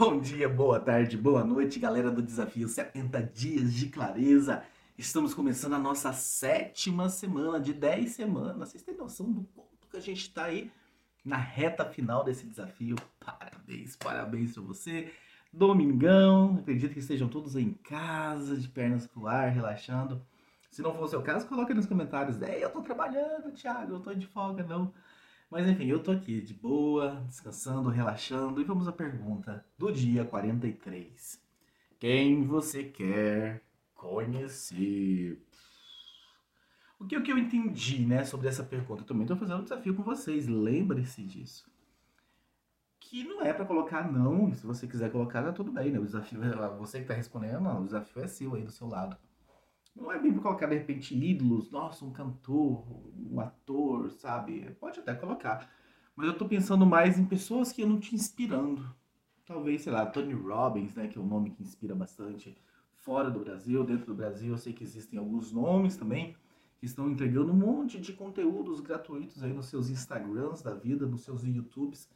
Bom dia, boa tarde, boa noite, galera do Desafio 70 Dias de Clareza. Estamos começando a nossa sétima semana de 10 semanas. Vocês têm noção do quanto que a gente está aí na reta final desse desafio? Parabéns, parabéns para você. Domingão, acredito que estejam todos em casa, de pernas pro ar, relaxando. Se não for o seu caso, coloque nos comentários. Ei, eu tô trabalhando, Thiago, eu tô de folga, não. Mas enfim, eu tô aqui de boa, descansando, relaxando. E vamos à pergunta do dia 43. Quem você quer conhecer? O que, o que eu entendi, né, sobre essa pergunta? Eu também tô fazendo um desafio com vocês. Lembre-se disso. Que não é para colocar não. Se você quiser colocar, tá tudo bem, né? O desafio é você que tá respondendo, não, o desafio é seu aí do seu lado. Não é bem colocar, de repente, ídolos, nossa, um cantor, um ator, sabe? Pode até colocar. Mas eu tô pensando mais em pessoas que eu não te inspirando. Talvez, sei lá, Tony Robbins, né? Que é um nome que inspira bastante. Fora do Brasil, dentro do Brasil, eu sei que existem alguns nomes também que estão entregando um monte de conteúdos gratuitos aí nos seus Instagrams da vida, nos seus YouTubes.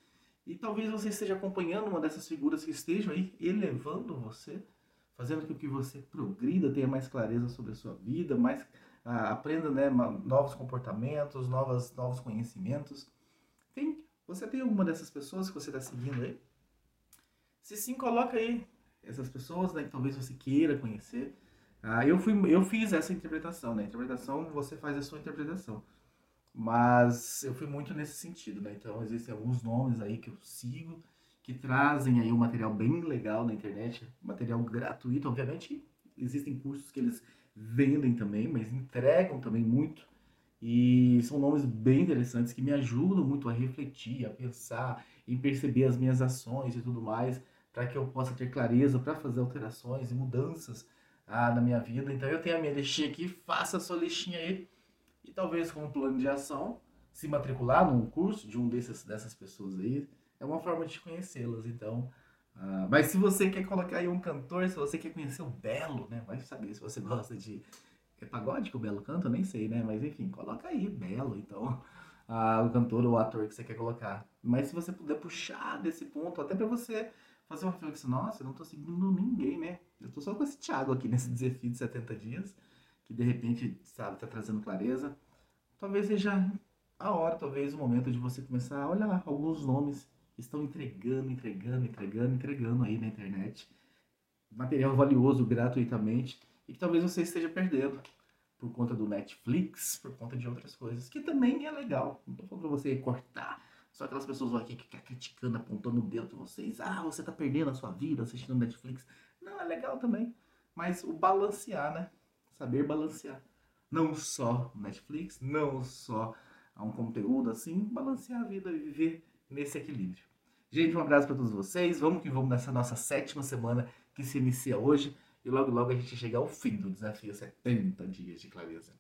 E talvez você esteja acompanhando uma dessas figuras que estejam aí elevando você fazendo com que você progrida, tenha mais clareza sobre a sua vida, mais ah, aprenda né, novos comportamentos, novas, novos conhecimentos. Tem, você tem alguma dessas pessoas que você está seguindo aí? Se sim, coloca aí essas pessoas né, que talvez você queira conhecer. Ah, eu, fui, eu fiz essa interpretação, né? Interpretação, você faz a sua interpretação. Mas eu fui muito nesse sentido, né? Então existem alguns nomes aí que eu sigo que trazem aí um material bem legal na internet, material gratuito, obviamente existem cursos que eles vendem também, mas entregam também muito e são nomes bem interessantes que me ajudam muito a refletir, a pensar, em perceber as minhas ações e tudo mais, para que eu possa ter clareza para fazer alterações e mudanças ah, na minha vida. Então eu tenho a minha listinha aqui, faça a sua listinha aí e talvez com um plano de ação se matricular num curso de um desses, dessas pessoas aí, é uma forma de conhecê-las, então. Uh, mas se você quer colocar aí um cantor, se você quer conhecer o Belo, né? Vai saber se você gosta de. É pagode que o Belo canta? Nem sei, né? Mas enfim, coloca aí, Belo, então. Uh, o cantor ou o ator que você quer colocar. Mas se você puder puxar desse ponto, até para você fazer uma reflexão, nossa, eu não tô seguindo ninguém, né? Eu tô só com esse Thiago aqui nesse desafio de 70 dias, que de repente, sabe, tá trazendo clareza. Talvez seja a hora, talvez o momento de você começar a olhar alguns nomes estão entregando, entregando, entregando, entregando aí na internet material valioso gratuitamente e que talvez você esteja perdendo por conta do Netflix, por conta de outras coisas, que também é legal. Não tô falando pra você cortar, só aquelas pessoas aqui que ficam criticando, apontando o dedo pra vocês. Ah, você tá perdendo a sua vida assistindo Netflix. Não, é legal também. Mas o balancear, né? Saber balancear. Não só Netflix, não só um conteúdo assim, balancear a vida viver nesse equilíbrio. Gente, um abraço para todos vocês. Vamos que vamos nessa nossa sétima semana que se inicia hoje. E logo, logo a gente chega ao fim do desafio 70 dias de clareza.